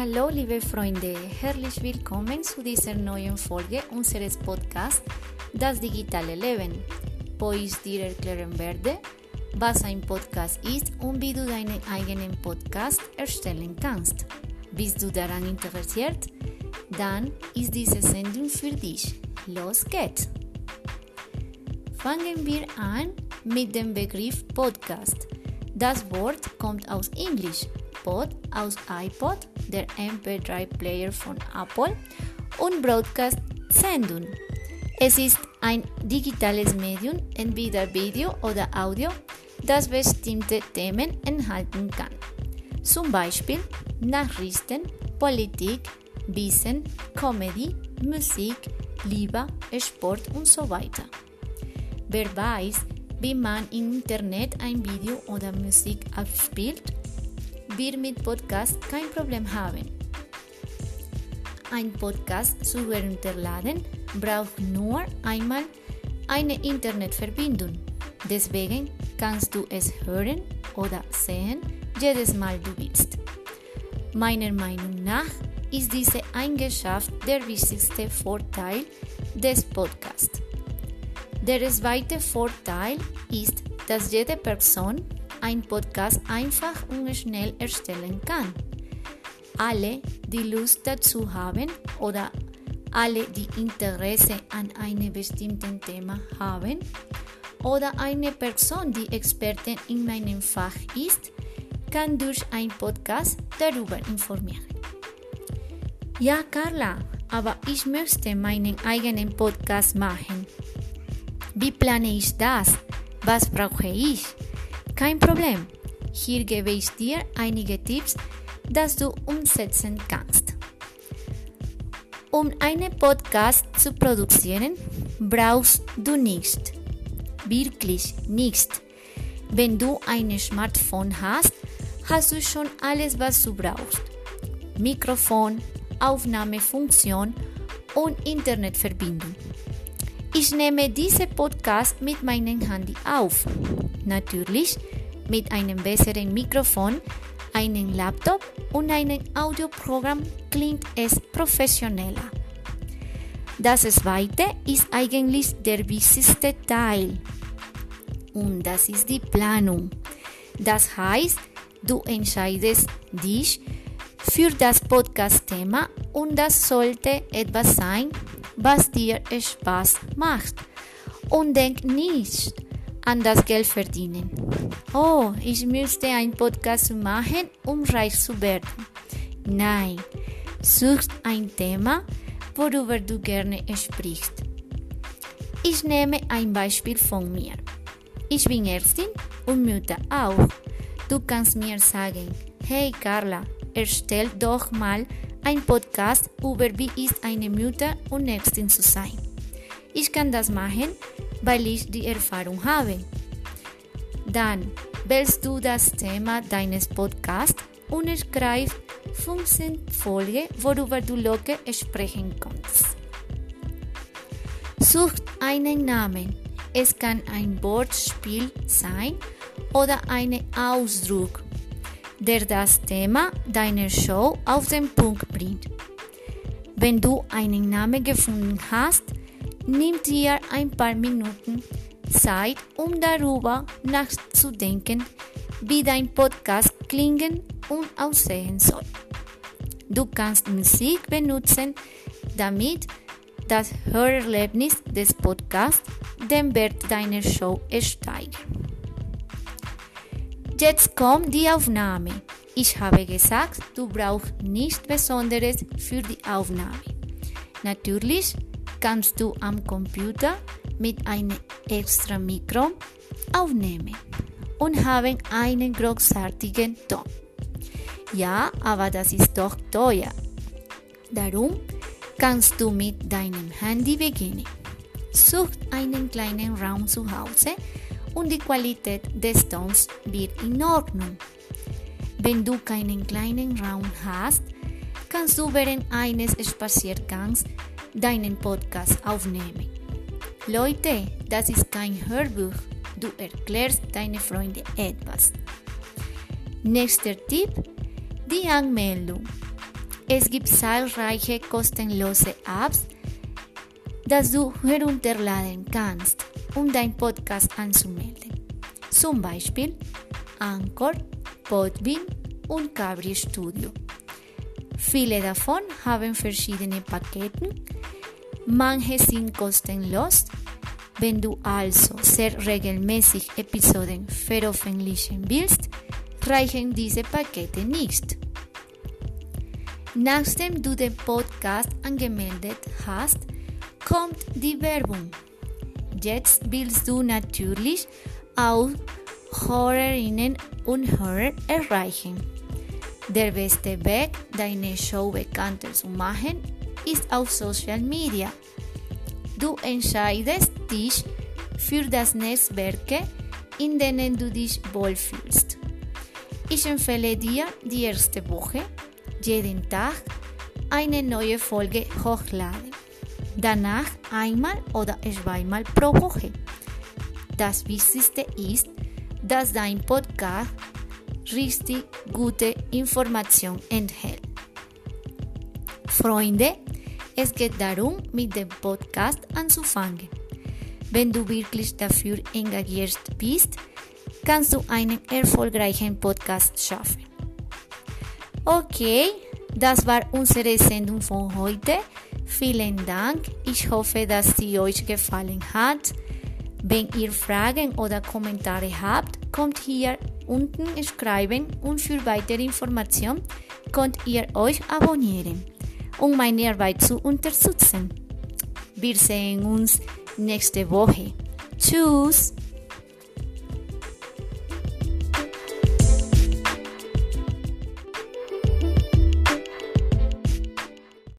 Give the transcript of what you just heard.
Hallo liebe Freunde, herzlich willkommen zu dieser neuen Folge unseres Podcasts Das digitale Leben, wo ich dir erklären werde, was ein Podcast ist und wie du deinen eigenen Podcast erstellen kannst. Bist du daran interessiert? Dann ist diese Sendung für dich. Los geht's! Fangen wir an mit dem Begriff Podcast. Das Wort kommt aus Englisch, Pod aus iPod der MP3-Player von Apple und Broadcast Sendung. Es ist ein digitales Medium, entweder Video oder Audio, das bestimmte Themen enthalten kann. Zum Beispiel Nachrichten, Politik, Wissen, Comedy, Musik, Liebe, Sport und so weiter. Wer weiß, wie man im Internet ein Video oder Musik abspielt, wird mit Podcast kein Problem haben. Ein Podcast zu herunterladen braucht nur einmal eine Internetverbindung. Deswegen kannst du es hören oder sehen, jedes Mal du willst. Meiner Meinung nach ist diese Eigenschaft der wichtigste Vorteil des Podcasts. Der zweite Vorteil ist, dass jede Person ein Podcast einfach und schnell erstellen kann. Alle, die Lust dazu haben oder alle, die Interesse an einem bestimmten Thema haben oder eine Person, die Expertin in meinem Fach ist, kann durch einen Podcast darüber informieren. Ja, Carla, aber ich möchte meinen eigenen Podcast machen. Wie plane ich das? Was brauche ich? Kein Problem. Hier gebe ich dir einige Tipps, dass du umsetzen kannst. Um einen Podcast zu produzieren, brauchst du nichts. Wirklich nichts. Wenn du ein Smartphone hast, hast du schon alles, was du brauchst. Mikrofon, Aufnahmefunktion und Internetverbindung. Ich nehme diese Podcast mit meinem Handy auf. Natürlich mit einem besseren Mikrofon, einem Laptop und einem Audioprogramm klingt es professioneller. Das zweite ist eigentlich der wichtigste Teil und das ist die Planung. Das heißt, du entscheidest dich für das Podcast-Thema und das sollte etwas sein, was dir Spaß macht. Und denk nicht an das Geld verdienen. Oh, ich müsste einen Podcast machen, um reich zu werden. Nein, such ein Thema, worüber du gerne sprichst. Ich nehme ein Beispiel von mir. Ich bin Ärztin und Mutter auch. Du kannst mir sagen, hey Carla, erstell doch mal ein Podcast über wie ist eine Mutter und Ärztin zu sein. Ich kann das machen, weil ich die Erfahrung habe. Dann wählst du das Thema deines Podcasts und schreibst 15 Folgen, worüber du locker sprechen kannst. Such einen Namen. Es kann ein Wortspiel sein oder ein Ausdruck der das Thema deiner Show auf den Punkt bringt. Wenn du einen Namen gefunden hast, nimm dir ein paar Minuten Zeit, um darüber nachzudenken, wie dein Podcast klingen und aussehen soll. Du kannst Musik benutzen, damit das Hörerlebnis des Podcasts den Wert deiner Show steigert. Jetzt kommt die Aufnahme. Ich habe gesagt, du brauchst nichts Besonderes für die Aufnahme. Natürlich kannst du am Computer mit einem extra Mikro aufnehmen und haben einen großartigen Ton. Ja, aber das ist doch teuer. Darum kannst du mit deinem Handy beginnen. Such einen kleinen Raum zu Hause und die Qualität des Tons wird in Ordnung. Wenn du keinen kleinen Raum hast, kannst du während eines Spaziergangs deinen Podcast aufnehmen. Leute, das ist kein Hörbuch. Du erklärst deine Freunde etwas. Nächster Tipp, die Anmeldung. Es gibt zahlreiche kostenlose Apps, das du herunterladen kannst, um dein Podcast anzumelden. Zum Beispiel Anchor, Podbean und Cabri Studio. Viele davon haben verschiedene Pakete. Manche sind kostenlos. Wenn du also sehr regelmäßig Episoden veröffentlichen willst, reichen diese Pakete nicht. Nachdem du den Podcast angemeldet hast, kommt die Werbung. Jetzt willst du natürlich auch Hörerinnen und Hörer erreichen. Der beste Weg, deine Show bekannter zu machen, ist auf Social Media. Du entscheidest dich für das Netzwerke, in denen du dich wohlfühlst. Ich empfehle dir die erste Woche, jeden Tag eine neue Folge hochladen. Danach einmal oder zweimal pro Woche. Das Wichtigste ist, dass dein Podcast richtig gute Information enthält. Freunde, es geht darum, mit dem Podcast anzufangen. Wenn du wirklich dafür engagiert bist, kannst du einen erfolgreichen Podcast schaffen. Okay, das war unsere Sendung von heute. Vielen Dank. Ich hoffe, dass sie euch gefallen hat. Wenn ihr Fragen oder Kommentare habt, kommt hier unten schreiben und für weitere Informationen könnt ihr euch abonnieren, um meine Arbeit zu unterstützen. Wir sehen uns nächste Woche. Tschüss!